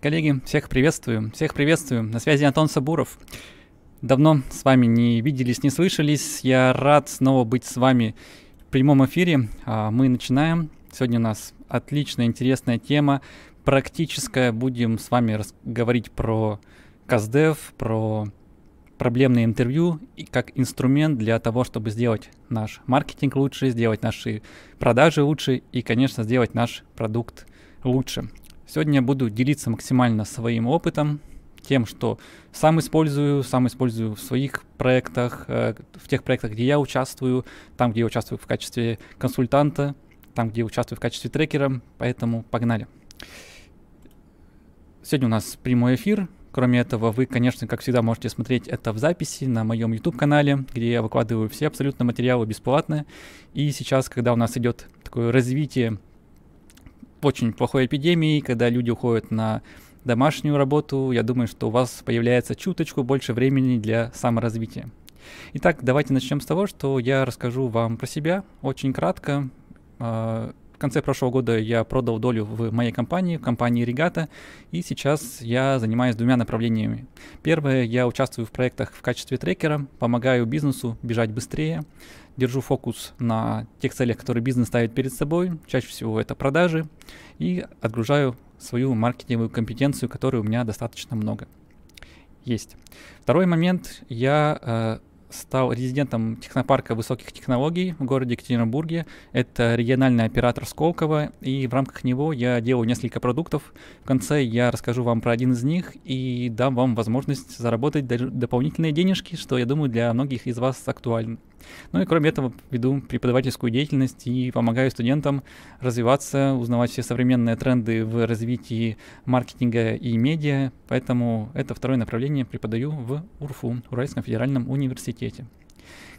Коллеги, всех приветствую, всех приветствую. На связи Антон Сабуров. Давно с вами не виделись, не слышались. Я рад снова быть с вами в прямом эфире. А, мы начинаем. Сегодня у нас отличная, интересная тема, практическая. Будем с вами говорить про КАЗДЕВ, про проблемное интервью и как инструмент для того, чтобы сделать наш маркетинг лучше, сделать наши продажи лучше и, конечно, сделать наш продукт лучше. Сегодня я буду делиться максимально своим опытом, тем, что сам использую, сам использую в своих проектах, э, в тех проектах, где я участвую, там, где я участвую в качестве консультанта, там, где я участвую в качестве трекера, поэтому погнали. Сегодня у нас прямой эфир, Кроме этого, вы, конечно, как всегда, можете смотреть это в записи на моем YouTube-канале, где я выкладываю все абсолютно материалы бесплатно. И сейчас, когда у нас идет такое развитие очень плохой эпидемии, когда люди уходят на домашнюю работу, я думаю, что у вас появляется чуточку больше времени для саморазвития. Итак, давайте начнем с того, что я расскажу вам про себя очень кратко. А, конце прошлого года я продал долю в моей компании, в компании Регата, и сейчас я занимаюсь двумя направлениями. Первое, я участвую в проектах в качестве трекера, помогаю бизнесу бежать быстрее, держу фокус на тех целях, которые бизнес ставит перед собой, чаще всего это продажи, и отгружаю свою маркетинговую компетенцию, которой у меня достаточно много есть. Второй момент, я э, стал резидентом технопарка высоких технологий в городе Екатеринбурге. Это региональный оператор Сколково, и в рамках него я делаю несколько продуктов. В конце я расскажу вам про один из них и дам вам возможность заработать дополнительные денежки, что, я думаю, для многих из вас актуально. Ну и кроме этого веду преподавательскую деятельность и помогаю студентам развиваться, узнавать все современные тренды в развитии маркетинга и медиа. Поэтому это второе направление преподаю в УРФУ, Уральском федеральном университете.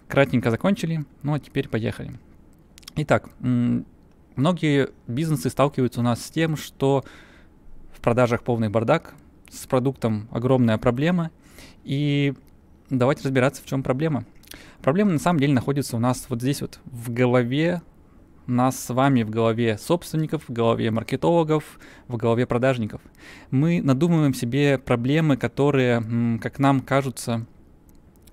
Кратенько закончили, ну а теперь поехали. Итак, многие бизнесы сталкиваются у нас с тем, что в продажах полный бардак, с продуктом огромная проблема, и давайте разбираться, в чем проблема. Проблема на самом деле находится у нас вот здесь вот в голове нас с вами в голове собственников, в голове маркетологов, в голове продажников. Мы надумываем себе проблемы, которые, как нам кажутся,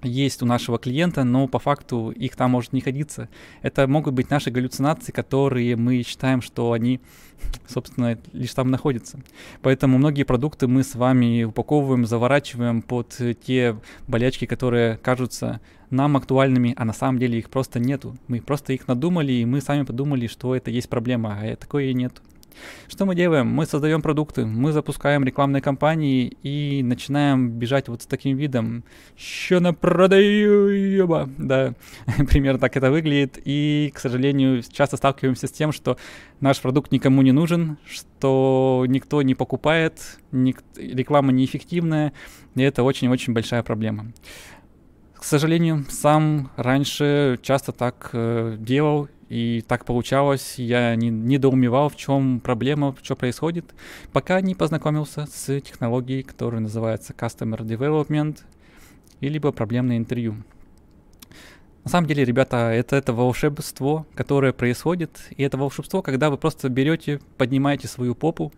есть у нашего клиента, но по факту их там может не ходиться. Это могут быть наши галлюцинации, которые мы считаем, что они, собственно, лишь там находятся. Поэтому многие продукты мы с вами упаковываем, заворачиваем под те болячки, которые кажутся нам актуальными, а на самом деле их просто нету. Мы просто их надумали, и мы сами подумали, что это есть проблема, а такое и нет. Что мы делаем? Мы создаем продукты, мы запускаем рекламные кампании и начинаем бежать вот с таким видом. Что на продаю, Да, примерно так это выглядит. И, к сожалению, часто сталкиваемся с тем, что наш продукт никому не нужен, что никто не покупает, ник- реклама неэффективная, и это очень-очень большая проблема. К сожалению, сам раньше часто так э, делал, и так получалось, я не, недоумевал, в чем проблема, что происходит, пока не познакомился с технологией, которая называется Customer Development, и либо проблемное интервью. На самом деле, ребята, это, это волшебство, которое происходит, и это волшебство, когда вы просто берете, поднимаете свою попу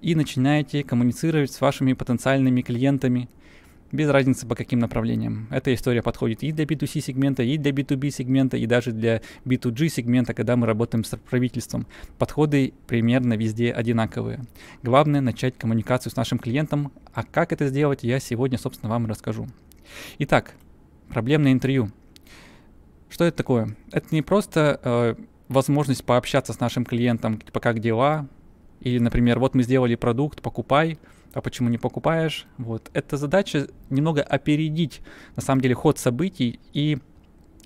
и начинаете коммуницировать с вашими потенциальными клиентами – без разницы по каким направлениям. Эта история подходит и для B2C сегмента, и для B2B сегмента, и даже для B2G сегмента, когда мы работаем с правительством. Подходы примерно везде одинаковые. Главное начать коммуникацию с нашим клиентом, а как это сделать, я сегодня, собственно, вам расскажу. Итак, проблемное интервью. Что это такое? Это не просто э, возможность пообщаться с нашим клиентом, типа как дела, или, например, вот мы сделали продукт, покупай, а почему не покупаешь? Вот. Эта задача немного опередить, на самом деле, ход событий и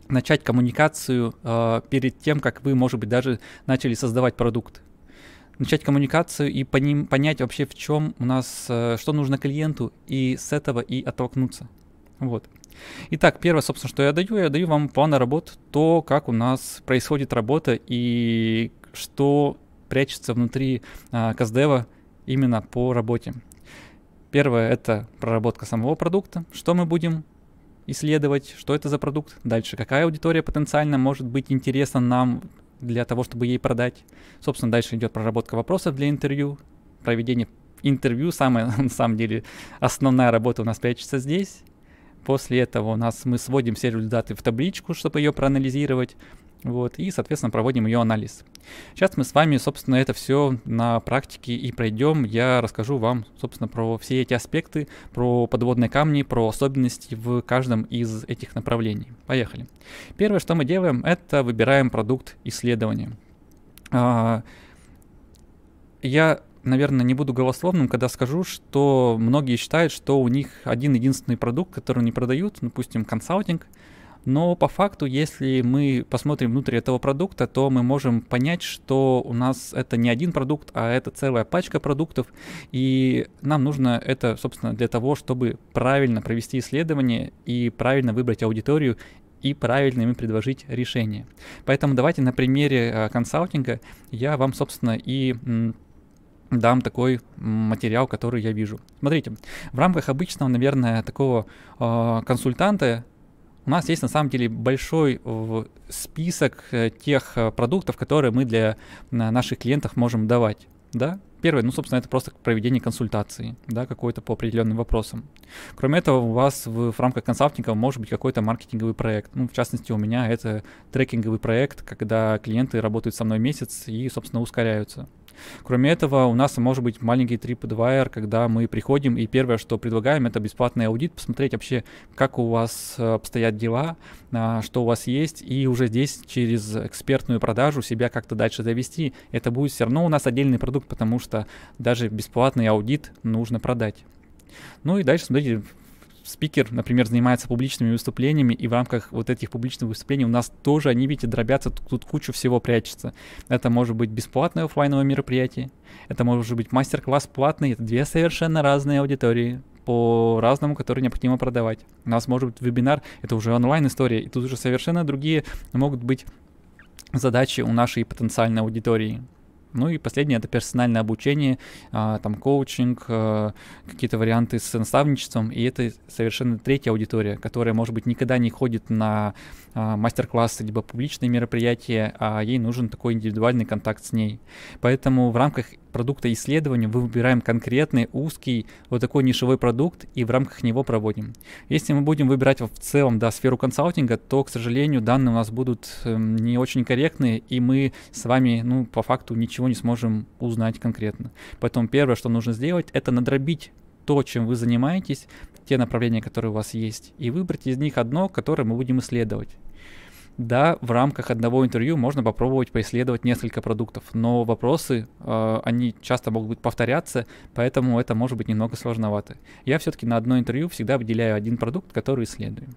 начать коммуникацию э, перед тем, как вы, может быть, даже начали создавать продукт. Начать коммуникацию и поним, понять вообще, в чем у нас, э, что нужно клиенту, и с этого и оттолкнуться. Вот. Итак, первое, собственно, что я даю, я даю вам план работ, то, как у нас происходит работа и что прячется внутри э, Каздева именно по работе. Первое — это проработка самого продукта, что мы будем исследовать, что это за продукт, дальше какая аудитория потенциально может быть интересна нам для того, чтобы ей продать. Собственно, дальше идет проработка вопросов для интервью, проведение интервью, самая, на самом деле, основная работа у нас прячется здесь. После этого у нас мы сводим все результаты в табличку, чтобы ее проанализировать. Вот, и, соответственно, проводим ее анализ. Сейчас мы с вами, собственно, это все на практике и пройдем. Я расскажу вам, собственно, про все эти аспекты, про подводные камни, про особенности в каждом из этих направлений. Поехали. Первое, что мы делаем, это выбираем продукт исследования. А, я наверное, не буду голословным, когда скажу, что многие считают, что у них один единственный продукт, который они продают, допустим, консалтинг, но по факту, если мы посмотрим внутрь этого продукта, то мы можем понять, что у нас это не один продукт, а это целая пачка продуктов, и нам нужно это, собственно, для того, чтобы правильно провести исследование и правильно выбрать аудиторию и правильно им предложить решение. Поэтому давайте на примере э, консалтинга я вам, собственно, и дам такой материал, который я вижу. Смотрите, в рамках обычного, наверное, такого э, консультанта у нас есть на самом деле большой список э, тех э, продуктов, которые мы для наших клиентов можем давать. Да? Первое, ну, собственно, это просто проведение консультации, да, какой-то по определенным вопросам. Кроме этого, у вас в, в рамках консалтинга может быть какой-то маркетинговый проект. Ну, в частности, у меня это трекинговый проект, когда клиенты работают со мной месяц и, собственно, ускоряются. Кроме этого, у нас может быть маленький TripAdvisor, когда мы приходим и первое, что предлагаем, это бесплатный аудит, посмотреть вообще, как у вас э, обстоят дела, а, что у вас есть, и уже здесь через экспертную продажу себя как-то дальше завести. Это будет все равно у нас отдельный продукт, потому что даже бесплатный аудит нужно продать. Ну и дальше, смотрите, спикер, например, занимается публичными выступлениями, и в рамках вот этих публичных выступлений у нас тоже, они, видите, дробятся, тут, тут кучу всего прячется. Это может быть бесплатное офлайновое мероприятие, это может быть мастер-класс платный, это две совершенно разные аудитории по-разному, которые необходимо продавать. У нас может быть вебинар, это уже онлайн-история, и тут уже совершенно другие могут быть задачи у нашей потенциальной аудитории. Ну и последнее это персональное обучение, а, там коучинг, а, какие-то варианты с наставничеством. И это совершенно третья аудитория, которая, может быть, никогда не ходит на а, мастер-классы либо публичные мероприятия, а ей нужен такой индивидуальный контакт с ней. Поэтому в рамках продукта исследования мы выбираем конкретный узкий вот такой нишевой продукт и в рамках него проводим. Если мы будем выбирать в целом да, сферу консалтинга, то, к сожалению, данные у нас будут э, не очень корректные, и мы с вами, ну, по факту ничего не сможем узнать конкретно. Поэтому первое, что нужно сделать, это надробить то, чем вы занимаетесь, те направления, которые у вас есть, и выбрать из них одно, которое мы будем исследовать. Да, в рамках одного интервью можно попробовать поисследовать несколько продуктов, но вопросы, э, они часто могут повторяться, поэтому это может быть немного сложновато. Я все-таки на одно интервью всегда выделяю один продукт, который исследую.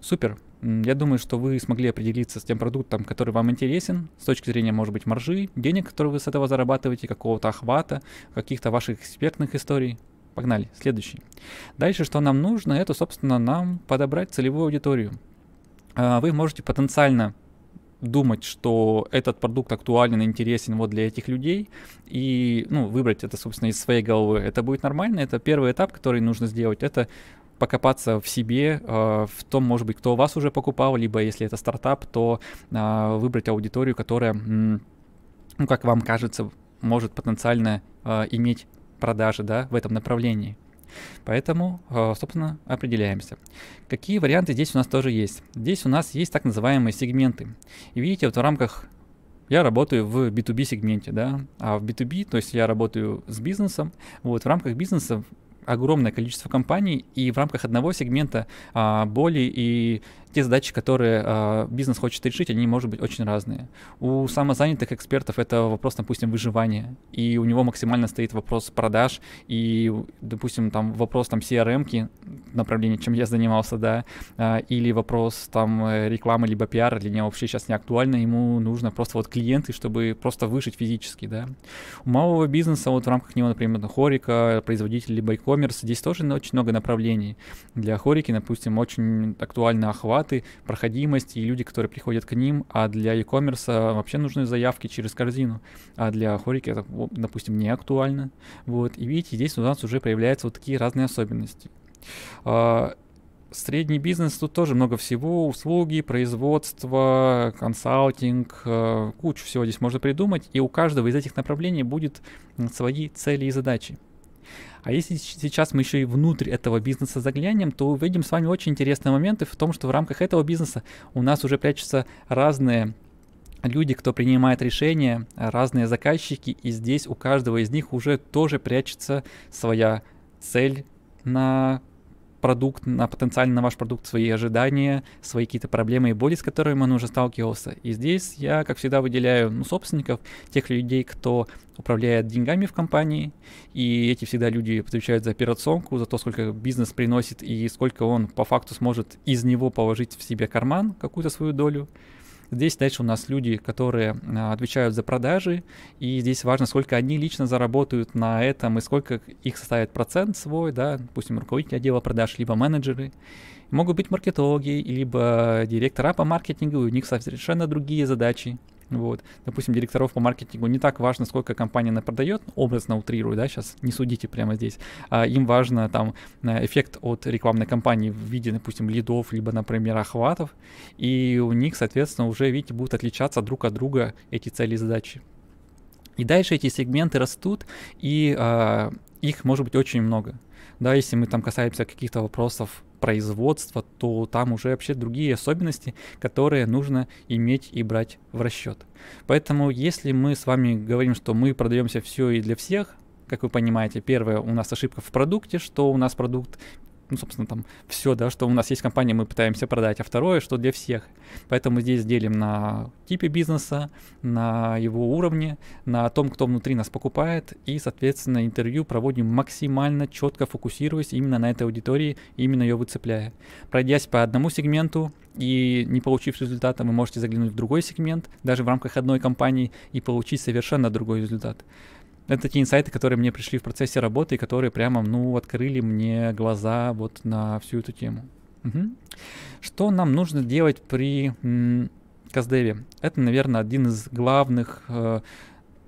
Супер. Я думаю, что вы смогли определиться с тем продуктом, который вам интересен, с точки зрения, может быть, маржи, денег, которые вы с этого зарабатываете, какого-то охвата, каких-то ваших экспертных историй. Погнали, следующий. Дальше, что нам нужно, это, собственно, нам подобрать целевую аудиторию. А, вы можете потенциально думать, что этот продукт актуален и интересен вот для этих людей, и ну, выбрать это, собственно, из своей головы. Это будет нормально, это первый этап, который нужно сделать, это покопаться в себе, э, в том, может быть, кто вас уже покупал, либо если это стартап, то э, выбрать аудиторию, которая, ну, как вам кажется, может потенциально иметь продажи да, в этом направлении. Поэтому, э, собственно, определяемся. Какие варианты здесь у нас тоже есть? Здесь у нас есть так называемые сегменты. И видите, вот в рамках я работаю в B2B сегменте, да, а в B2B, то есть я работаю с бизнесом, вот в рамках бизнеса огромное количество компаний, и в рамках одного сегмента а, боли и те задачи, которые э, бизнес хочет решить, они, может быть, очень разные. У самозанятых экспертов это вопрос, допустим, выживания, и у него максимально стоит вопрос продаж, и, допустим, там вопрос там CRM-ки, направление, чем я занимался, да, э, или вопрос там рекламы либо пиара для него вообще сейчас не актуально, ему нужно просто вот клиенты, чтобы просто выжить физически, да. У малого бизнеса вот в рамках него, например, хорика, производитель либо e-commerce, здесь тоже очень много направлений. Для хорики, допустим, очень актуальный охват, охваты, проходимость и люди, которые приходят к ним, а для e-commerce вообще нужны заявки через корзину, а для хорики это, допустим, не актуально. Вот, и видите, здесь у нас уже появляются вот такие разные особенности. А, средний бизнес, тут тоже много всего, услуги, производство, консалтинг, а, кучу всего здесь можно придумать, и у каждого из этих направлений будет свои цели и задачи. А если сейчас мы еще и внутрь этого бизнеса заглянем, то увидим с вами очень интересные моменты в том, что в рамках этого бизнеса у нас уже прячутся разные люди, кто принимает решения, разные заказчики, и здесь у каждого из них уже тоже прячется своя цель на продукт, на потенциально на ваш продукт, свои ожидания, свои какие-то проблемы и боли, с которыми он уже сталкивался. И здесь я, как всегда, выделяю ну, собственников, тех людей, кто управляет деньгами в компании, и эти всегда люди отвечают за операционку, за то, сколько бизнес приносит и сколько он по факту сможет из него положить в себе карман, какую-то свою долю. Здесь дальше у нас люди, которые а, отвечают за продажи, и здесь важно, сколько они лично заработают на этом и сколько их составит процент свой, да, допустим, руководитель отдела продаж, либо менеджеры. Могут быть маркетологи, либо директора по маркетингу, у них совершенно другие задачи. Вот. Допустим, директоров по маркетингу не так важно, сколько компания она продает, образно утрирую, да, сейчас не судите прямо здесь. А им важно там э, эффект от рекламной кампании в виде, допустим, лидов, либо, например, охватов. И у них, соответственно, уже, видите, будут отличаться друг от друга эти цели и задачи. И дальше эти сегменты растут, и а, их может быть очень много. Да, если мы там касаемся каких-то вопросов производства, то там уже вообще другие особенности, которые нужно иметь и брать в расчет. Поэтому если мы с вами говорим, что мы продаемся все и для всех, как вы понимаете, первое, у нас ошибка в продукте, что у нас продукт ну, собственно, там все, да, что у нас есть компания, мы пытаемся продать, а второе, что для всех. Поэтому здесь делим на типе бизнеса, на его уровне, на том, кто внутри нас покупает, и, соответственно, интервью проводим максимально четко фокусируясь именно на этой аудитории, именно ее выцепляя. Пройдясь по одному сегменту, и не получив результата, вы можете заглянуть в другой сегмент, даже в рамках одной компании, и получить совершенно другой результат. Это такие инсайты, которые мне пришли в процессе работы, и которые прямо, ну, открыли мне глаза вот на всю эту тему. Угу. Что нам нужно делать при м, Каздеве? Это, наверное, один из главных э,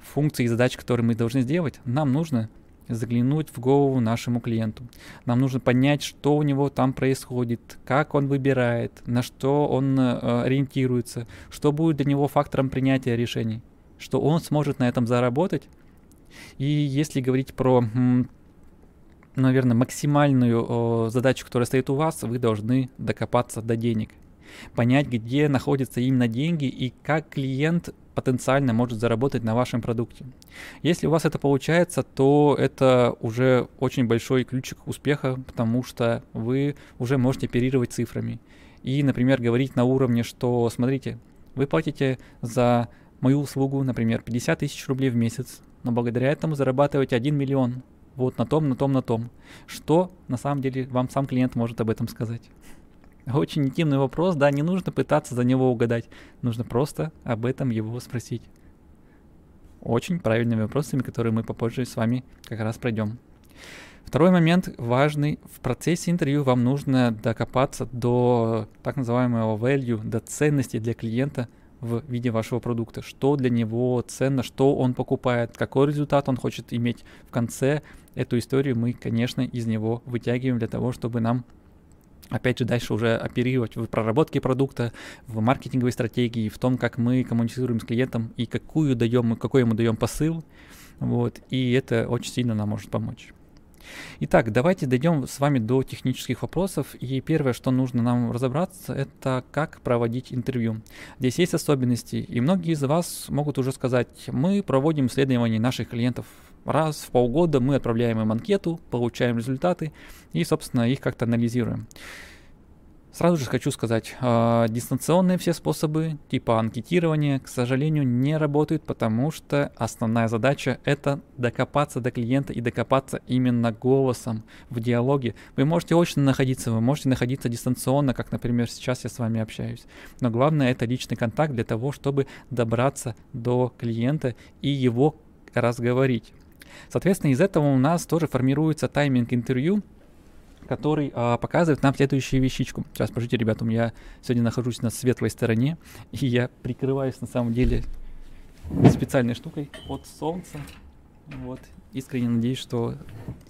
функций и задач, которые мы должны сделать. Нам нужно заглянуть в голову нашему клиенту. Нам нужно понять, что у него там происходит, как он выбирает, на что он э, ориентируется, что будет для него фактором принятия решений, что он сможет на этом заработать и если говорить про, наверное, максимальную задачу, которая стоит у вас, вы должны докопаться до денег. Понять, где находятся именно деньги и как клиент потенциально может заработать на вашем продукте. Если у вас это получается, то это уже очень большой ключик успеха, потому что вы уже можете оперировать цифрами. И, например, говорить на уровне, что, смотрите, вы платите за мою услугу, например, 50 тысяч рублей в месяц, но благодаря этому зарабатываете 1 миллион. Вот на том, на том, на том. Что на самом деле вам сам клиент может об этом сказать? Очень интимный вопрос, да, не нужно пытаться за него угадать, нужно просто об этом его спросить. Очень правильными вопросами, которые мы попозже с вами как раз пройдем. Второй момент важный. В процессе интервью вам нужно докопаться до так называемого value, до ценности для клиента – в виде вашего продукта, что для него ценно, что он покупает, какой результат он хочет иметь в конце. Эту историю мы, конечно, из него вытягиваем для того, чтобы нам опять же, дальше уже оперировать в проработке продукта, в маркетинговой стратегии, в том, как мы коммуницируем с клиентом и какую даем, какой ему даем посыл. Вот, и это очень сильно нам может помочь. Итак, давайте дойдем с вами до технических вопросов. И первое, что нужно нам разобраться, это как проводить интервью. Здесь есть особенности, и многие из вас могут уже сказать, мы проводим исследования наших клиентов раз в полгода, мы отправляем им анкету, получаем результаты и, собственно, их как-то анализируем. Сразу же хочу сказать, э, дистанционные все способы типа анкетирования, к сожалению, не работают, потому что основная задача это докопаться до клиента и докопаться именно голосом в диалоге. Вы можете очно находиться, вы можете находиться дистанционно, как, например, сейчас я с вами общаюсь. Но главное это личный контакт для того, чтобы добраться до клиента и его разговорить. Соответственно, из этого у нас тоже формируется тайминг интервью, который а, показывает нам следующую вещичку. Сейчас, подождите, ребята, у меня сегодня нахожусь на светлой стороне, и я прикрываюсь на самом деле специальной штукой от солнца. Вот. Искренне надеюсь, что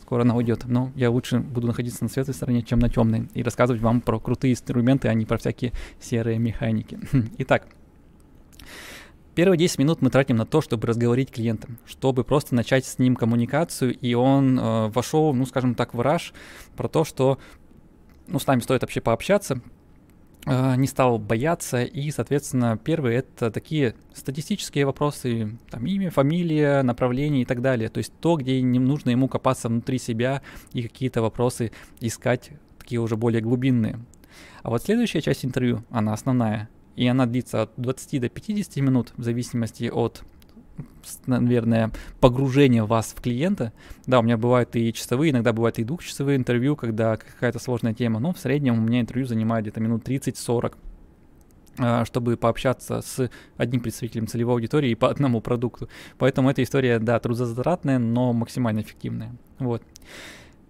скоро она уйдет. Но я лучше буду находиться на светлой стороне, чем на темной, и рассказывать вам про крутые инструменты, а не про всякие серые механики. Итак, Первые 10 минут мы тратим на то, чтобы разговорить клиента, чтобы просто начать с ним коммуникацию, и он э, вошел, ну, скажем так, в раж про то, что ну, с нами стоит вообще пообщаться, э, не стал бояться, и, соответственно, первые это такие статистические вопросы, там, имя, фамилия, направление и так далее, то есть то, где не нужно ему копаться внутри себя и какие-то вопросы искать, такие уже более глубинные. А вот следующая часть интервью, она основная, и она длится от 20 до 50 минут в зависимости от наверное, погружения вас в клиента. Да, у меня бывают и часовые, иногда бывают и двухчасовые интервью, когда какая-то сложная тема, но в среднем у меня интервью занимает где-то минут 30-40 а, чтобы пообщаться с одним представителем целевой аудитории и по одному продукту. Поэтому эта история, да, трудозатратная, но максимально эффективная. Вот.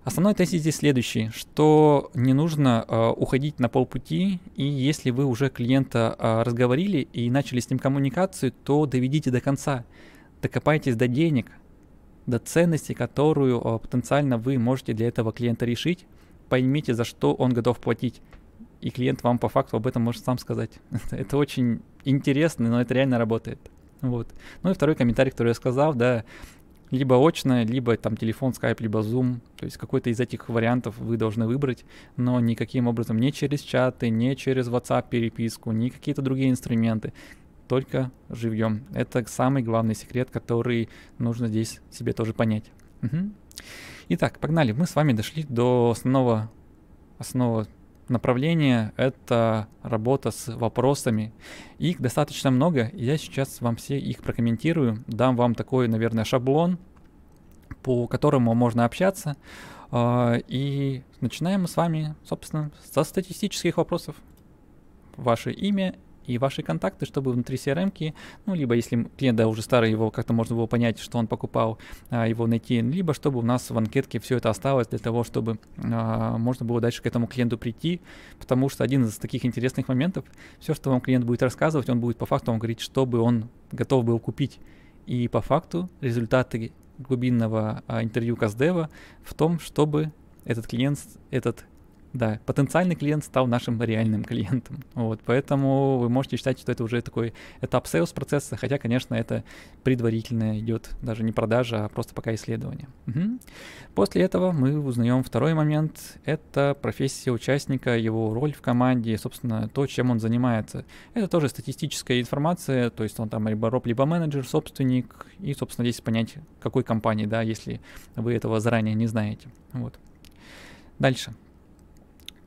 Основной тезис здесь следующий, что не нужно э, уходить на полпути, и если вы уже клиента э, разговорили и начали с ним коммуникацию, то доведите до конца, докопайтесь до денег, до ценности, которую э, потенциально вы можете для этого клиента решить, поймите, за что он готов платить, и клиент вам по факту об этом может сам сказать. это очень интересно, но это реально работает. Вот. Ну и второй комментарий, который я сказал, да, либо очно, либо там телефон, скайп, либо Zoom. То есть какой-то из этих вариантов вы должны выбрать, но никаким образом не через чаты, не через WhatsApp переписку, ни какие-то другие инструменты. Только живьем. Это самый главный секрет, который нужно здесь себе тоже понять. Угу. Итак, погнали. Мы с вами дошли до основного, основного направление — это работа с вопросами. Их достаточно много, и я сейчас вам все их прокомментирую, дам вам такой, наверное, шаблон, по которому можно общаться. А, и начинаем мы с вами, собственно, со статистических вопросов. Ваше имя и ваши контакты, чтобы внутри CRM, ну, либо если клиент да, уже старый, его как-то можно было понять, что он покупал, а, его найти, либо чтобы у нас в анкетке все это осталось для того, чтобы а, можно было дальше к этому клиенту прийти, потому что один из таких интересных моментов, все, что вам клиент будет рассказывать, он будет по факту вам говорить, что бы он готов был купить. И по факту результаты глубинного а, интервью Каздева в том, чтобы этот клиент, этот да, потенциальный клиент стал нашим реальным клиентом. Вот, поэтому вы можете считать, что это уже такой этап sales процесса, хотя, конечно, это предварительно идет даже не продажа, а просто пока исследование. Угу. После этого мы узнаем второй момент. Это профессия участника, его роль в команде, собственно, то, чем он занимается. Это тоже статистическая информация, то есть он там либо роб, либо менеджер, собственник, и, собственно, здесь понять, какой компании, да, если вы этого заранее не знаете. Вот. Дальше.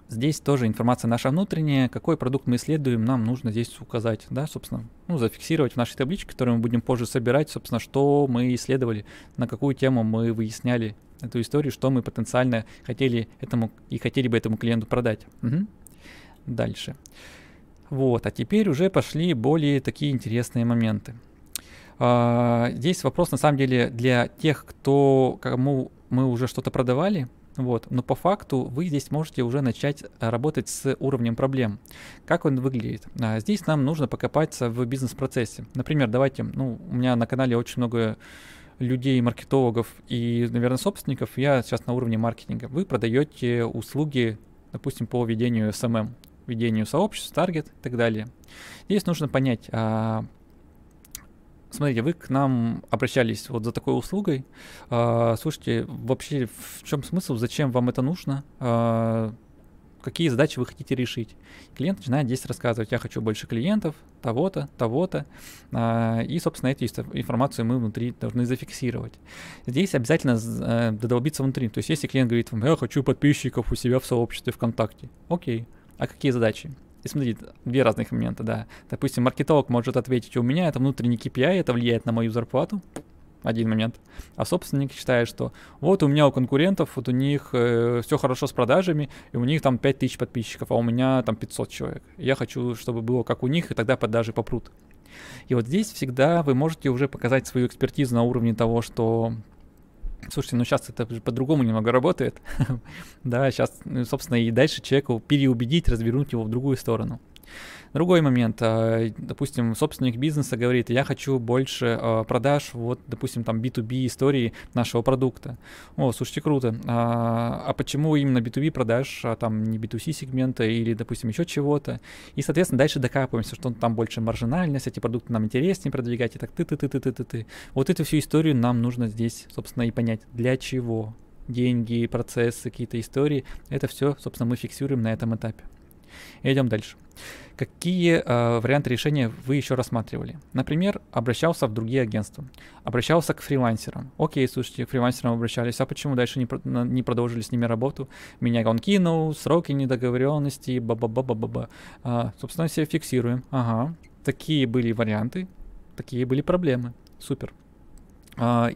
Здесь тоже информация наша внутренняя, какой продукт мы исследуем, нам нужно здесь указать, да, собственно, ну, зафиксировать в нашей табличке, которую мы будем позже собирать, собственно, что мы исследовали, на какую тему мы выясняли эту историю, что мы потенциально хотели этому и хотели бы этому клиенту продать. Угу. Дальше. Вот, а теперь уже пошли более такие интересные моменты. А, здесь вопрос на самом деле для тех, кто кому мы уже что-то продавали, вот. Но по факту вы здесь можете уже начать э, работать с уровнем проблем. Как он выглядит? А, здесь нам нужно покопаться в бизнес-процессе. Например, давайте, ну, у меня на канале очень много людей, маркетологов и, наверное, собственников. Я сейчас на уровне маркетинга. Вы продаете услуги, допустим, по ведению SMM, ведению сообществ, таргет и так далее. Здесь нужно понять, а, Смотрите, вы к нам обращались вот за такой услугой. А, слушайте, вообще в чем смысл, зачем вам это нужно? А, какие задачи вы хотите решить? Клиент начинает здесь рассказывать, я хочу больше клиентов, того-то, того-то. А, и, собственно, эту информацию мы внутри должны зафиксировать. Здесь обязательно додолбиться внутри. То есть, если клиент говорит вам, я хочу подписчиков у себя в сообществе ВКонтакте. Окей, а какие задачи? И смотрите, две разных момента, да. Допустим, маркетолог может ответить, у меня это внутренний KPI, это влияет на мою зарплату. Один момент. А собственник считает, что вот у меня у конкурентов, вот у них э, все хорошо с продажами, и у них там 5000 подписчиков, а у меня там 500 человек. Я хочу, чтобы было как у них, и тогда продажи попрут. И вот здесь всегда вы можете уже показать свою экспертизу на уровне того, что Слушайте, ну сейчас это по-другому немного работает. да, сейчас, ну, собственно, и дальше человеку переубедить, развернуть его в другую сторону. Другой момент, а, допустим, собственник бизнеса говорит, я хочу больше а, продаж, вот, допустим, там B2B истории нашего продукта. О, слушайте, круто. А, а почему именно B2B продаж, а там не B2C сегмента или, допустим, еще чего-то? И, соответственно, дальше докапываемся, что там больше маржинальность, эти продукты нам интереснее продвигать, и так ты-ты-ты-ты-ты-ты. Вот эту всю историю нам нужно здесь, собственно, и понять, для чего деньги, процессы, какие-то истории. Это все, собственно, мы фиксируем на этом этапе. Идем дальше. Какие э, варианты решения вы еще рассматривали? Например, обращался в другие агентства, обращался к фрилансерам. Окей, слушайте, к фрилансерам обращались, а почему дальше не, не продолжили с ними работу? Меня он кинул, сроки недоговоренности, ба-ба-ба-ба-ба. А, собственно, все фиксируем. Ага, такие были варианты, такие были проблемы. Супер. А,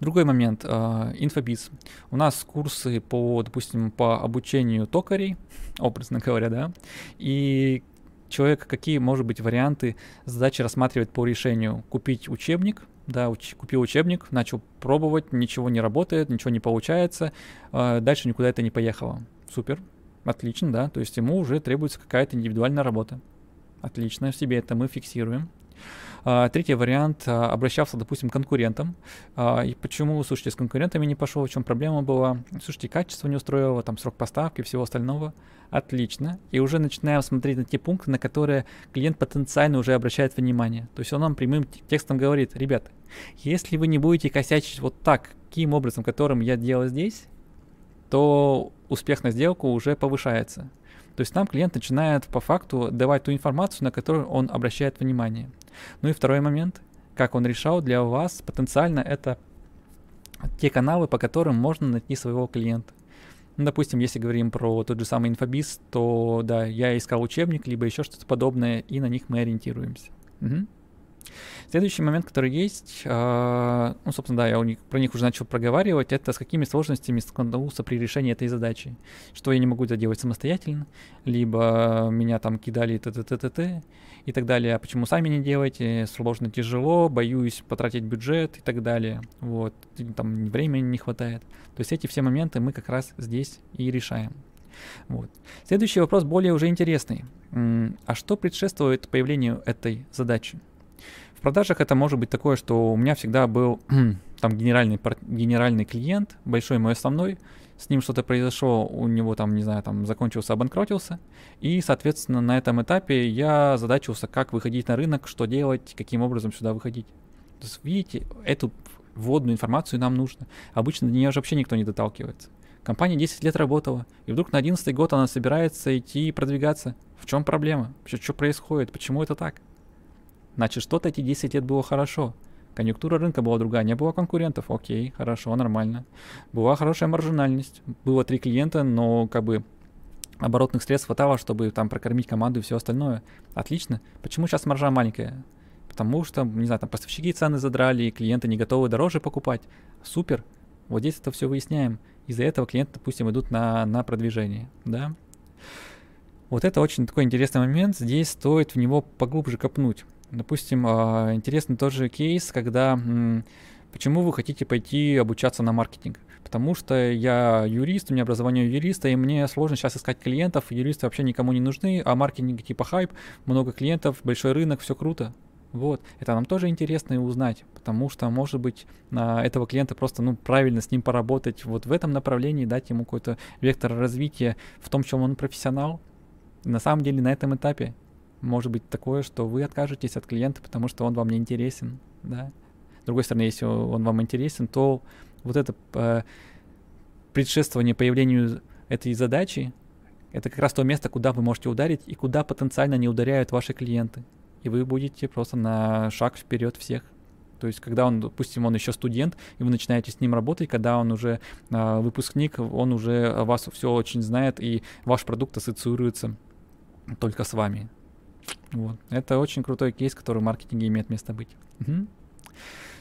другой момент, а, инфобиз. У нас курсы по, допустим, по обучению токарей, образно говоря, да, и человек какие, может быть, варианты задачи рассматривает по решению. Купить учебник, да, уч- купил учебник, начал пробовать, ничего не работает, ничего не получается, э, дальше никуда это не поехало. Супер, отлично, да, то есть ему уже требуется какая-то индивидуальная работа. Отлично, в себе это мы фиксируем. А, третий вариант, а, обращался, допустим, к конкурентам. А, и почему, слушайте, с конкурентами не пошел, в чем проблема была? Слушайте, качество не устроило, там срок поставки всего остального. Отлично. И уже начинаем смотреть на те пункты, на которые клиент потенциально уже обращает внимание. То есть он нам прямым текстом говорит, ребята, если вы не будете косячить вот так, каким образом, которым я делал здесь, то успех на сделку уже повышается. То есть нам клиент начинает по факту давать ту информацию, на которую он обращает внимание. Ну и второй момент, как он решал для вас, потенциально это те каналы, по которым можно найти своего клиента. Ну, допустим, если говорим про тот же самый инфобиз, то да, я искал учебник, либо еще что-то подобное, и на них мы ориентируемся. Угу. Следующий момент, который есть, э, ну, собственно, да, я них, про них уже начал проговаривать, это с какими сложностями столкнулся при решении этой задачи. Что я не могу это делать самостоятельно, либо меня там кидали т т т т т и так далее. А почему сами не делаете? Сложно, тяжело, боюсь потратить бюджет и так далее. Вот, там времени не хватает. То есть эти все моменты мы как раз здесь и решаем. Вот. Следующий вопрос более уже интересный. А что предшествует появлению этой задачи? Продажах это может быть такое, что у меня всегда был там генеральный, генеральный клиент, большой мой основной, с ним что-то произошло, у него там, не знаю, там закончился, обанкротился, и, соответственно, на этом этапе я задачился, как выходить на рынок, что делать, каким образом сюда выходить. То есть, видите, эту вводную информацию нам нужно. Обычно до нее же вообще никто не доталкивается. Компания 10 лет работала, и вдруг на 11 год она собирается идти продвигаться. В чем проблема? Вообще, что происходит? Почему это так? Значит, что-то эти 10 лет было хорошо. Конъюнктура рынка была другая, не было конкурентов, окей, хорошо, нормально. Была хорошая маржинальность, было три клиента, но как бы оборотных средств хватало, чтобы там прокормить команду и все остальное. Отлично. Почему сейчас маржа маленькая? Потому что, не знаю, там поставщики цены задрали, клиенты не готовы дороже покупать. Супер. Вот здесь это все выясняем. Из-за этого клиенты, допустим, идут на, на продвижение, да. Вот это очень такой интересный момент. Здесь стоит в него поглубже копнуть. Допустим, а, интересный тоже кейс, когда почему вы хотите пойти обучаться на маркетинг? Потому что я юрист, у меня образование юриста, и мне сложно сейчас искать клиентов, юристы вообще никому не нужны, а маркетинг типа хайп, много клиентов, большой рынок, все круто. Вот, это нам тоже интересно узнать, потому что, может быть, на этого клиента просто, ну, правильно с ним поработать вот в этом направлении, дать ему какой-то вектор развития в том, чем он профессионал. На самом деле на этом этапе может быть такое, что вы откажетесь от клиента, потому что он вам не интересен, да. С другой стороны, если он вам интересен, то вот это э, предшествование появлению этой задачи, это как раз то место, куда вы можете ударить и куда потенциально не ударяют ваши клиенты. И вы будете просто на шаг вперед всех. То есть, когда он, допустим, он еще студент, и вы начинаете с ним работать, когда он уже э, выпускник, он уже вас все очень знает, и ваш продукт ассоциируется только с вами. Вот. Это очень крутой кейс, который в маркетинге имеет место быть. Угу.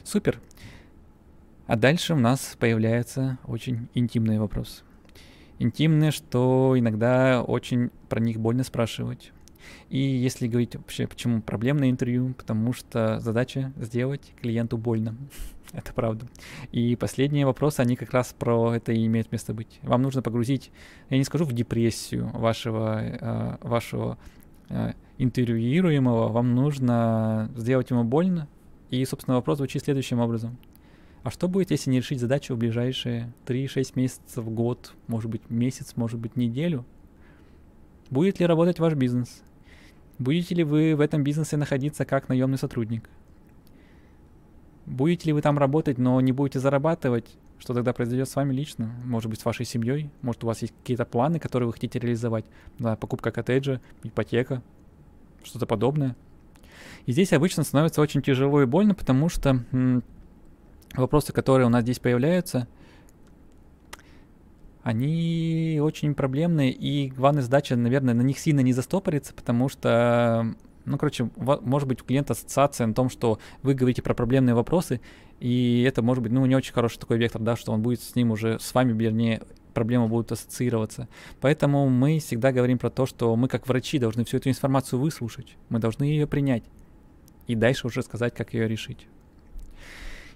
Супер. А дальше у нас появляется очень интимный вопрос. Интимные, что иногда очень про них больно спрашивать. И если говорить вообще, почему проблемное интервью, потому что задача сделать клиенту больно. это правда. И последние вопросы, они как раз про это и имеют место быть. Вам нужно погрузить, я не скажу в депрессию вашего, э, вашего интервьюируемого, вам нужно сделать ему больно. И, собственно, вопрос звучит следующим образом. А что будет, если не решить задачу в ближайшие 3-6 месяцев, год, может быть месяц, может быть неделю? Будет ли работать ваш бизнес? Будете ли вы в этом бизнесе находиться как наемный сотрудник? Будете ли вы там работать, но не будете зарабатывать? Что тогда произойдет с вами лично? Может быть, с вашей семьей? Может, у вас есть какие-то планы, которые вы хотите реализовать? Да, покупка коттеджа, ипотека, что-то подобное. И здесь обычно становится очень тяжело и больно, потому что м- вопросы, которые у нас здесь появляются, они очень проблемные, и главная задача, наверное, на них сильно не застопориться, потому что ну, короче, может быть у клиента ассоциация на том, что вы говорите про проблемные вопросы, и это может быть, ну, не очень хороший такой вектор, да, что он будет с ним уже, с вами, вернее, проблемы будут ассоциироваться. Поэтому мы всегда говорим про то, что мы как врачи должны всю эту информацию выслушать, мы должны ее принять и дальше уже сказать, как ее решить.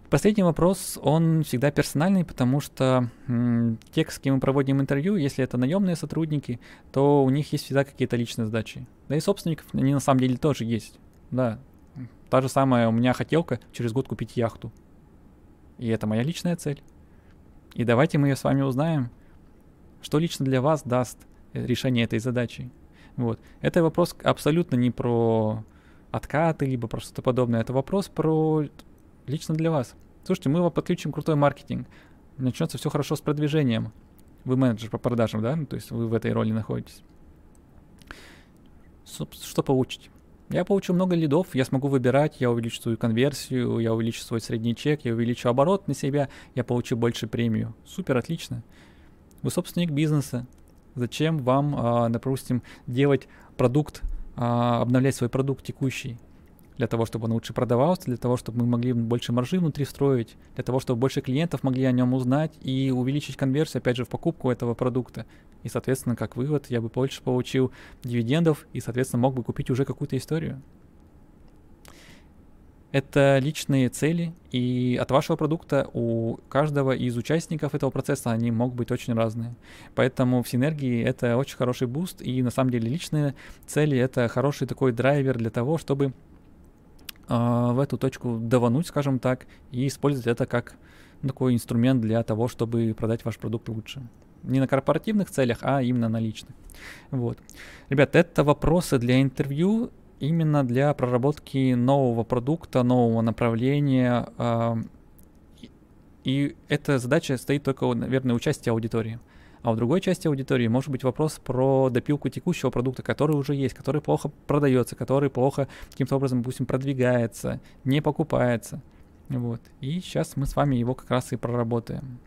Последний вопрос, он всегда персональный, потому что м, те, с кем мы проводим интервью, если это наемные сотрудники, то у них есть всегда какие-то личные задачи. Да и собственников они на самом деле тоже есть. Да, та же самая у меня хотелка через год купить яхту. И это моя личная цель. И давайте мы ее с вами узнаем, что лично для вас даст э, решение этой задачи. Вот. Это вопрос абсолютно не про откаты, либо про что-то подобное. Это вопрос про лично для вас. Слушайте, мы вам подключим крутой маркетинг. Начнется все хорошо с продвижением. Вы менеджер по продажам, да? Ну, то есть вы в этой роли находитесь. Что получите? Я получу много лидов, я смогу выбирать, я увеличу свою конверсию, я увеличу свой средний чек, я увеличу оборот на себя, я получу больше премию. Супер, отлично. Вы собственник бизнеса. Зачем вам, а, допустим, делать продукт, а, обновлять свой продукт текущий? для того, чтобы он лучше продавался, для того, чтобы мы могли больше маржи внутри строить, для того, чтобы больше клиентов могли о нем узнать и увеличить конверсию, опять же, в покупку этого продукта. И, соответственно, как вывод, я бы больше получил дивидендов и, соответственно, мог бы купить уже какую-то историю. Это личные цели, и от вашего продукта у каждого из участников этого процесса они могут быть очень разные. Поэтому в синергии это очень хороший boost, и на самом деле личные цели это хороший такой драйвер для того, чтобы а, в эту точку давануть, скажем так, и использовать это как такой инструмент для того, чтобы продать ваш продукт лучше. Не на корпоративных целях, а именно на личных. Вот. Ребят, это вопросы для интервью, именно для проработки нового продукта, нового направления. Э, и эта задача стоит только, наверное, участие аудитории. А у другой части аудитории может быть вопрос про допилку текущего продукта, который уже есть, который плохо продается, который плохо каким-то образом, допустим, продвигается, не покупается. Вот. И сейчас мы с вами его как раз и проработаем.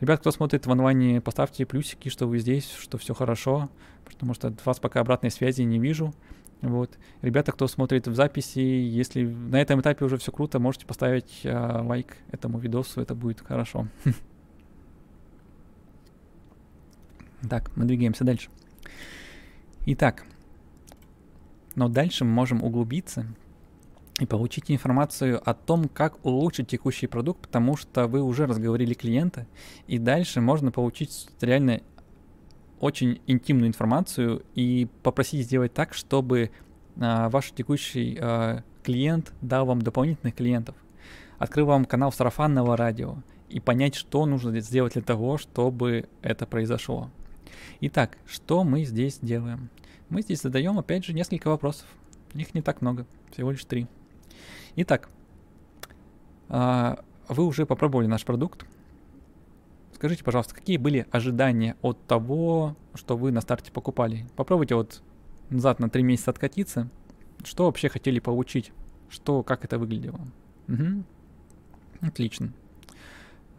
Ребят, кто смотрит в онлайне, поставьте плюсики, что вы здесь, что все хорошо, потому что от вас пока обратной связи не вижу. Вот. Ребята, кто смотрит в записи, если на этом этапе уже все круто, можете поставить э, лайк этому видосу, это будет хорошо. Так, мы двигаемся дальше. Итак, но дальше мы можем углубиться и получить информацию о том, как улучшить текущий продукт, потому что вы уже разговорили клиента, и дальше можно получить реально очень интимную информацию и попросить сделать так, чтобы а, ваш текущий а, клиент дал вам дополнительных клиентов, открыл вам канал сарафанного радио и понять, что нужно сделать для того, чтобы это произошло. Итак, что мы здесь делаем? Мы здесь задаем, опять же, несколько вопросов. Их не так много, всего лишь три. Итак, а, вы уже попробовали наш продукт. Скажите, пожалуйста, какие были ожидания от того, что вы на старте покупали? Попробуйте вот назад на три месяца откатиться. Что вообще хотели получить? Что, как это выглядело? Угу. Отлично.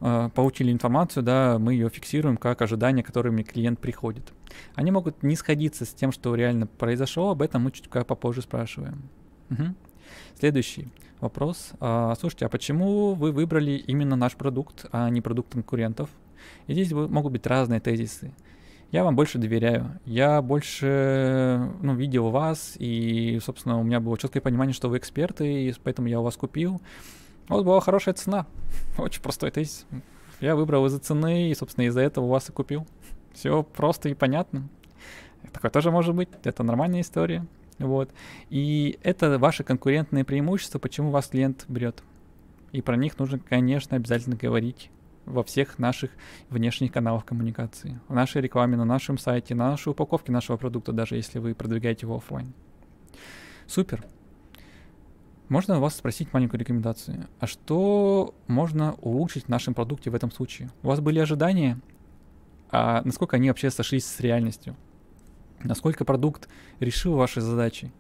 Э, получили информацию, да, мы ее фиксируем как ожидание, которыми клиент приходит. Они могут не сходиться с тем, что реально произошло, об этом мы чуть попозже спрашиваем. Угу. Следующий вопрос. А, слушайте, а почему вы выбрали именно наш продукт, а не продукт конкурентов? И здесь могут быть разные тезисы. Я вам больше доверяю. Я больше ну, видел вас, и, собственно, у меня было четкое понимание, что вы эксперты, и поэтому я у вас купил. Вот была хорошая цена. Очень простой тезис. Я выбрал из-за цены, и, собственно, из-за этого у вас и купил. Все просто и понятно. Такое тоже может быть. Это нормальная история. Вот. И это ваши конкурентные преимущества, почему вас клиент берет. И про них нужно, конечно, обязательно говорить во всех наших внешних каналах коммуникации. В нашей рекламе, на нашем сайте, на нашей упаковке нашего продукта, даже если вы продвигаете его офлайн. Супер. Можно у вас спросить маленькую рекомендацию. А что можно улучшить в нашем продукте в этом случае? У вас были ожидания, а насколько они вообще сошлись с реальностью? Насколько продукт решил ваши задачи?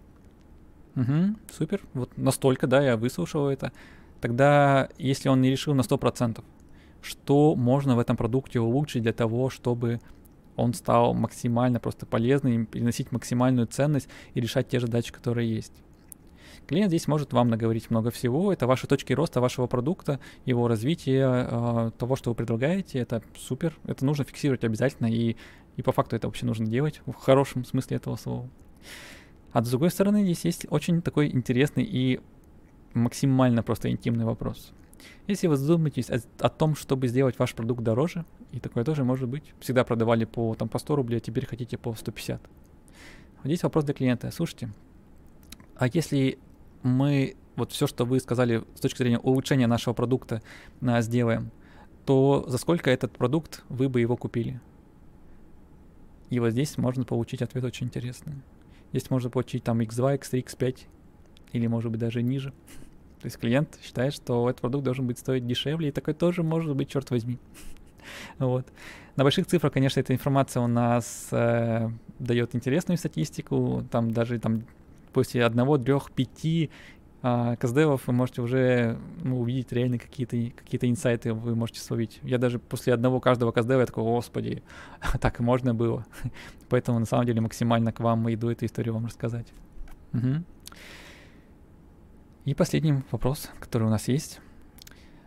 Угу, супер. Вот настолько, да, я выслушал это. Тогда, если он не решил на 100%, что можно в этом продукте улучшить для того, чтобы он стал максимально просто полезным, приносить максимальную ценность и решать те задачи, которые есть. Клиент здесь может вам наговорить много всего. Это ваши точки роста вашего продукта, его развитие, э, того, что вы предлагаете. Это супер. Это нужно фиксировать обязательно. И, и по факту это вообще нужно делать в хорошем смысле этого слова. А с другой стороны, здесь есть очень такой интересный и максимально просто интимный вопрос. Если вы задумаетесь о, о том, чтобы сделать ваш продукт дороже, и такое тоже может быть, всегда продавали по, там, по 100 рублей, а теперь хотите по 150. Здесь вопрос для клиента. Слушайте, а если мы вот все, что вы сказали с точки зрения улучшения нашего продукта, а, сделаем, то за сколько этот продукт вы бы его купили? И вот здесь можно получить ответ очень интересный. Здесь можно получить там x2, x3, x5 или может быть даже ниже. То есть клиент считает, что этот продукт должен быть стоить дешевле, и такой тоже может быть, черт возьми. вот. На больших цифрах, конечно, эта информация у нас э, дает интересную статистику. Там даже там после одного, трех, пяти а, вы можете уже ну, увидеть реально какие-то какие инсайты, вы можете словить. Я даже после одного каждого каздева я такой, господи, так можно было. Поэтому на самом деле максимально к вам иду эту историю вам рассказать. Угу. И последний вопрос, который у нас есть.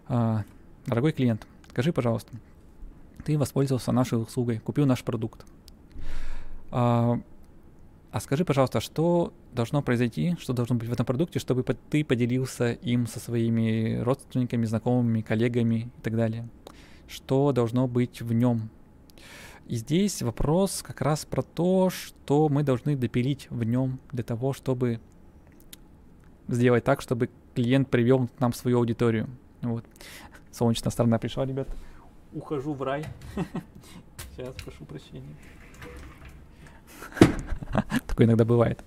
А, дорогой клиент, скажи, пожалуйста, ты воспользовался нашей услугой, купил наш продукт. А, а скажи, пожалуйста, что должно произойти, что должно быть в этом продукте, чтобы ты поделился им со своими родственниками, знакомыми, коллегами и так далее? Что должно быть в нем? И здесь вопрос как раз про то, что мы должны допилить в нем для того, чтобы сделать так, чтобы клиент привел к нам свою аудиторию. Вот. Солнечная сторона пришла, ребят. Ухожу в рай. Сейчас, прошу прощения. Такое иногда бывает.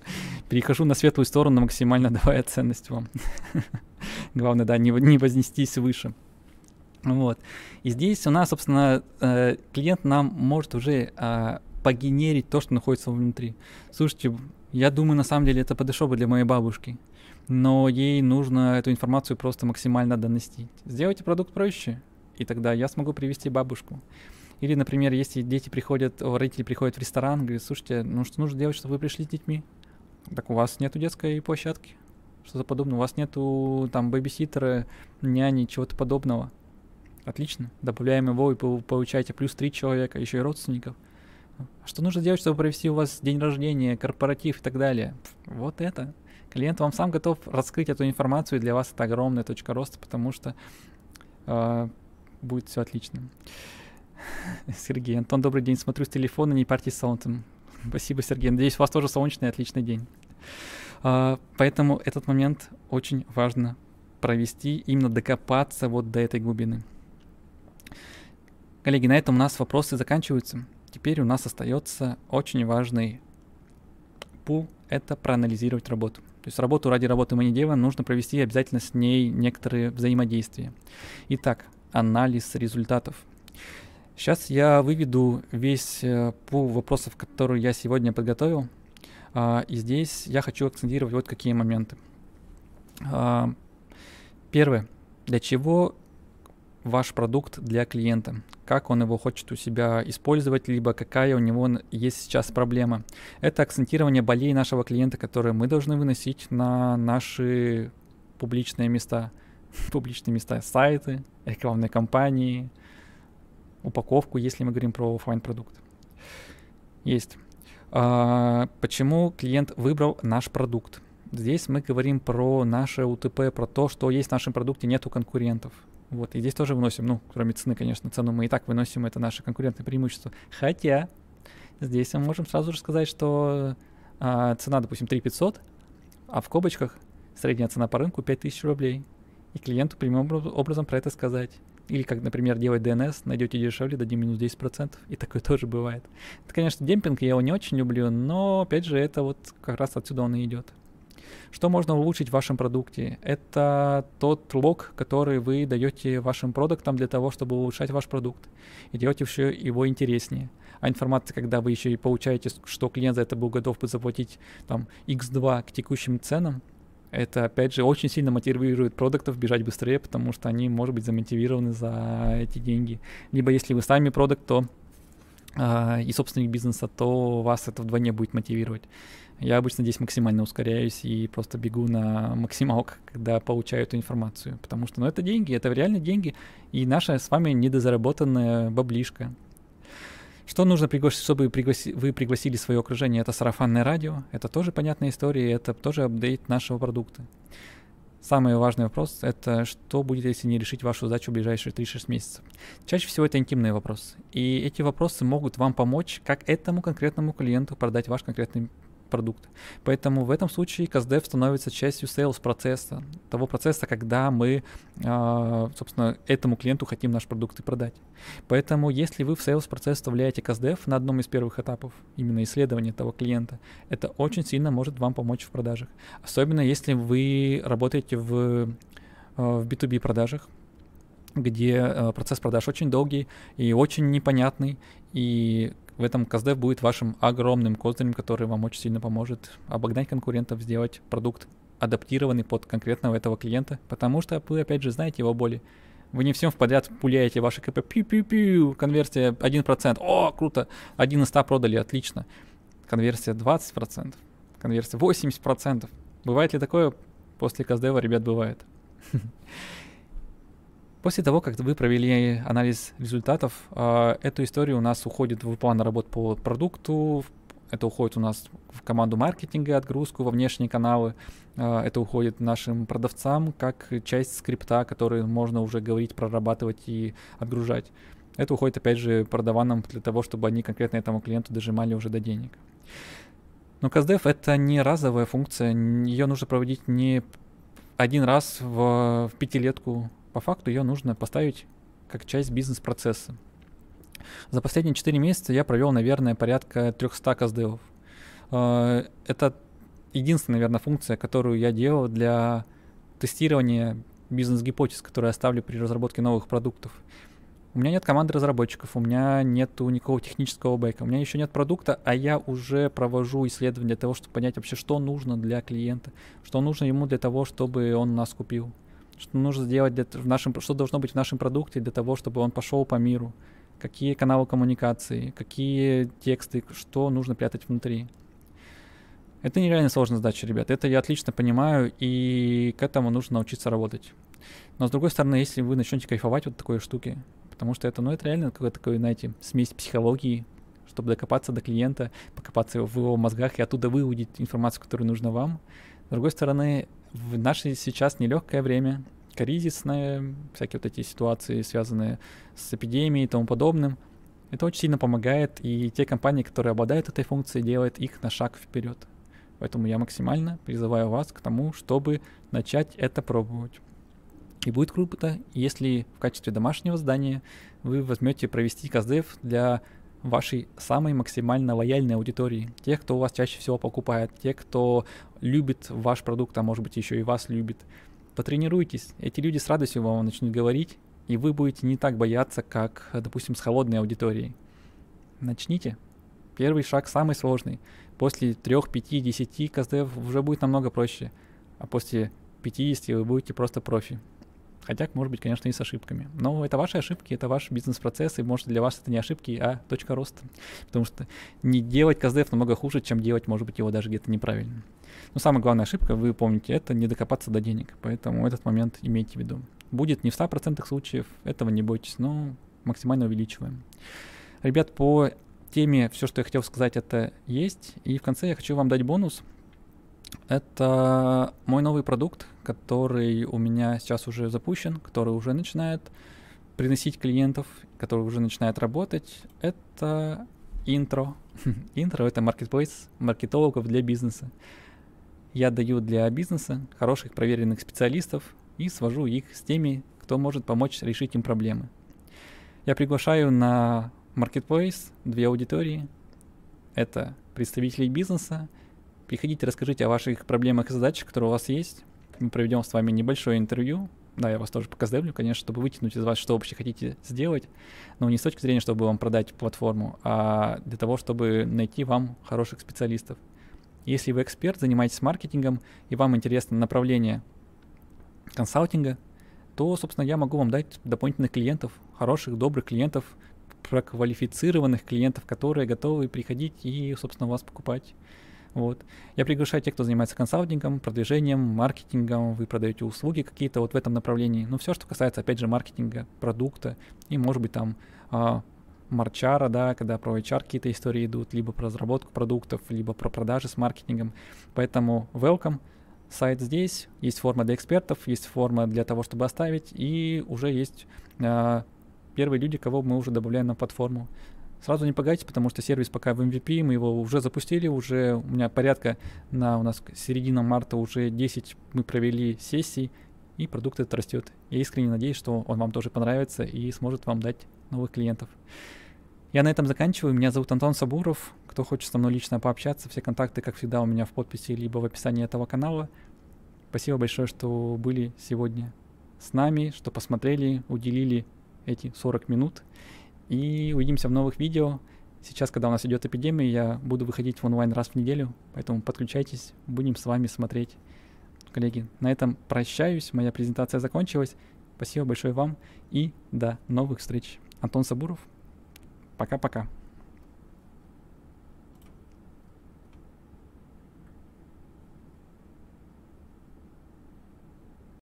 Перехожу на светлую сторону, максимально давая ценность вам. Главное, да, не, не вознестись выше. Вот. И здесь у нас, собственно, э, клиент нам может уже э, погенерить то, что находится внутри. Слушайте, я думаю, на самом деле это подошло бы для моей бабушки но ей нужно эту информацию просто максимально донести. Сделайте продукт проще, и тогда я смогу привести бабушку. Или, например, если дети приходят, родители приходят в ресторан, говорят, слушайте, ну что нужно делать, чтобы вы пришли с детьми? Так у вас нету детской площадки, что-то подобное. У вас нету там бэбиситера, няни, чего-то подобного. Отлично. Добавляем его и получаете плюс три человека, еще и родственников. Что нужно делать, чтобы провести у вас день рождения, корпоратив и так далее? Вот это. Клиент вам сам готов раскрыть эту информацию, и для вас это огромная точка роста, потому что э, будет все отлично. Сергей, Антон, добрый день. Смотрю с телефона, не парьте с солнцем. Спасибо, Сергей. Надеюсь, у вас тоже солнечный отличный день. Uh, поэтому этот момент очень важно провести, именно докопаться вот до этой глубины. Коллеги, на этом у нас вопросы заканчиваются. Теперь у нас остается очень важный пул — это проанализировать работу. То есть работу ради работы мы не делаем, нужно провести обязательно с ней некоторые взаимодействия. Итак, анализ результатов. Сейчас я выведу весь э, пул вопросов, которые я сегодня подготовил. А, и здесь я хочу акцентировать вот какие моменты. А, первое. Для чего ваш продукт для клиента, как он его хочет у себя использовать, либо какая у него есть сейчас проблема. Это акцентирование болей нашего клиента, которые мы должны выносить на наши публичные места. Публичные места, сайты, рекламные кампании, упаковку, если мы говорим про офлайн продукт. Есть. А, почему клиент выбрал наш продукт? Здесь мы говорим про наше УТП, про то, что есть в нашем продукте нету конкурентов. Вот, и здесь тоже выносим, ну, кроме цены, конечно, цену мы и так выносим, это наше конкурентное преимущество. Хотя здесь мы можем сразу же сказать, что а цена, допустим, 3 500, а в кобочках средняя цена по рынку 5000 рублей. И клиенту прямым образом про это сказать. Или как, например, делать DNS, найдете дешевле, дадим минус 10%, и такое тоже бывает. Это, конечно, демпинг, я его не очень люблю, но, опять же, это вот как раз отсюда он и идет. Что можно улучшить в вашем продукте? Это тот лог, который вы даете вашим продуктам для того, чтобы улучшать ваш продукт и делать еще его интереснее. А информация, когда вы еще и получаете, что клиент за это был готов заплатить там x2 к текущим ценам, это, опять же, очень сильно мотивирует продуктов бежать быстрее, потому что они, может быть, замотивированы за эти деньги. Либо если вы сами продукт, то э, и собственник бизнеса, то вас это вдвойне будет мотивировать. Я обычно здесь максимально ускоряюсь и просто бегу на максималках, когда получаю эту информацию, потому что, ну, это деньги, это реально деньги, и наша с вами недозаработанная баблишка. Что нужно пригласить, чтобы вы пригласили свое окружение? Это сарафанное радио, это тоже понятная история, это тоже апдейт нашего продукта. Самый важный вопрос — это что будет, если не решить вашу задачу в ближайшие 3-6 месяцев. Чаще всего это интимные вопросы. И эти вопросы могут вам помочь, как этому конкретному клиенту продать ваш конкретный продукт. Поэтому в этом случае CastDev становится частью sales процесса, того процесса, когда мы, а, собственно, этому клиенту хотим наш продукт и продать. Поэтому если вы в sales процесс вставляете CastDev на одном из первых этапов, именно исследования того клиента, это очень сильно может вам помочь в продажах. Особенно если вы работаете в, а, в B2B продажах, где а, процесс продаж очень долгий и очень непонятный, и в этом CastDev будет вашим огромным козырем, который вам очень сильно поможет обогнать конкурентов, сделать продукт адаптированный под конкретного этого клиента, потому что вы, опять же, знаете его боли. Вы не всем в подряд пуляете ваши КП, пью-пью-пью, конверсия 1%, о, круто, 1 из 100 продали, отлично. Конверсия 20%, конверсия 80%. Бывает ли такое? После Каздева, ребят, бывает. После того, как вы провели анализ результатов, а, эту историю у нас уходит в план работ по продукту, это уходит у нас в команду маркетинга, отгрузку во внешние каналы, а, это уходит нашим продавцам как часть скрипта, который можно уже говорить, прорабатывать и отгружать. Это уходит, опять же, продаванам для того, чтобы они конкретно этому клиенту дожимали уже до денег. Но CastDev — это не разовая функция, ее нужно проводить не один раз в, в пятилетку по факту ее нужно поставить как часть бизнес-процесса. За последние 4 месяца я провел, наверное, порядка 300 каздевов. А, это единственная, наверное, функция, которую я делал для тестирования бизнес-гипотез, которые я ставлю при разработке новых продуктов. У меня нет команды разработчиков, у меня нет никакого технического бэка, у меня еще нет продукта, а я уже провожу исследования для того, чтобы понять вообще, что нужно для клиента, что нужно ему для того, чтобы он нас купил что нужно сделать для, в нашем, что должно быть в нашем продукте для того, чтобы он пошел по миру, какие каналы коммуникации, какие тексты, что нужно прятать внутри. Это нереально сложная задача, ребят. Это я отлично понимаю, и к этому нужно научиться работать. Но с другой стороны, если вы начнете кайфовать вот такой штуки, потому что это, ну, это реально какой-то такой, знаете, смесь психологии, чтобы докопаться до клиента, покопаться в его мозгах и оттуда выудить информацию, которую нужно вам. С другой стороны, в наше сейчас нелегкое время, кризисное, всякие вот эти ситуации, связанные с эпидемией и тому подобным, это очень сильно помогает, и те компании, которые обладают этой функцией, делают их на шаг вперед. Поэтому я максимально призываю вас к тому, чтобы начать это пробовать. И будет круто, если в качестве домашнего здания вы возьмете провести КАЗДЕВ для вашей самой максимально лояльной аудитории, тех, кто у вас чаще всего покупает, те, кто любит ваш продукт, а может быть еще и вас любит. Потренируйтесь, эти люди с радостью вам начнут говорить, и вы будете не так бояться, как, допустим, с холодной аудиторией. Начните. Первый шаг самый сложный. После 3, 5, 10 КСДФ уже будет намного проще. А после 50 вы будете просто профи. Хотя, может быть, конечно, и с ошибками. Но это ваши ошибки, это ваш бизнес-процесс, и может для вас это не ошибки, а точка роста. Потому что не делать КСДФ намного хуже, чем делать, может быть, его даже где-то неправильно. Но самая главная ошибка, вы помните, это не докопаться до денег. Поэтому этот момент имейте в виду. Будет не в 100% случаев, этого не бойтесь, но максимально увеличиваем. Ребят, по теме все, что я хотел сказать, это есть. И в конце я хочу вам дать бонус – это мой новый продукт, который у меня сейчас уже запущен, который уже начинает приносить клиентов, который уже начинает работать. Это интро. интро — это marketplace маркетологов для бизнеса. Я даю для бизнеса хороших проверенных специалистов и свожу их с теми, кто может помочь решить им проблемы. Я приглашаю на Marketplace две аудитории. Это представители бизнеса. Приходите, расскажите о ваших проблемах и задачах, которые у вас есть. Мы проведем с вами небольшое интервью. Да, я вас тоже показываю, конечно, чтобы вытянуть из вас, что вообще хотите сделать. Но не с точки зрения, чтобы вам продать платформу, а для того, чтобы найти вам хороших специалистов. Если вы эксперт, занимаетесь маркетингом, и вам интересно направление консалтинга, то, собственно, я могу вам дать дополнительных клиентов, хороших, добрых клиентов, проквалифицированных клиентов, которые готовы приходить и, собственно, вас покупать. Вот. Я приглашаю тех, кто занимается консалтингом, продвижением, маркетингом, вы продаете услуги какие-то вот в этом направлении. Ну, все, что касается, опять же, маркетинга, продукта и, может быть, там а, марчара, да, когда про HR какие-то истории идут, либо про разработку продуктов, либо про продажи с маркетингом. Поэтому welcome, сайт здесь, есть форма для экспертов, есть форма для того, чтобы оставить, и уже есть э, первые люди, кого мы уже добавляем на платформу. Сразу не пугайтесь, потому что сервис пока в MVP, мы его уже запустили, уже у меня порядка на у нас середина марта уже 10 мы провели сессий, и продукт этот растет. Я искренне надеюсь, что он вам тоже понравится и сможет вам дать новых клиентов. Я на этом заканчиваю. Меня зовут Антон Сабуров. Кто хочет со мной лично пообщаться, все контакты, как всегда, у меня в подписи либо в описании этого канала. Спасибо большое, что были сегодня с нами, что посмотрели, уделили эти 40 минут. И увидимся в новых видео. Сейчас, когда у нас идет эпидемия, я буду выходить в онлайн раз в неделю, поэтому подключайтесь, будем с вами смотреть. Коллеги, на этом прощаюсь, моя презентация закончилась. Спасибо большое вам и до новых встреч. Антон Сабуров, Пока-пока.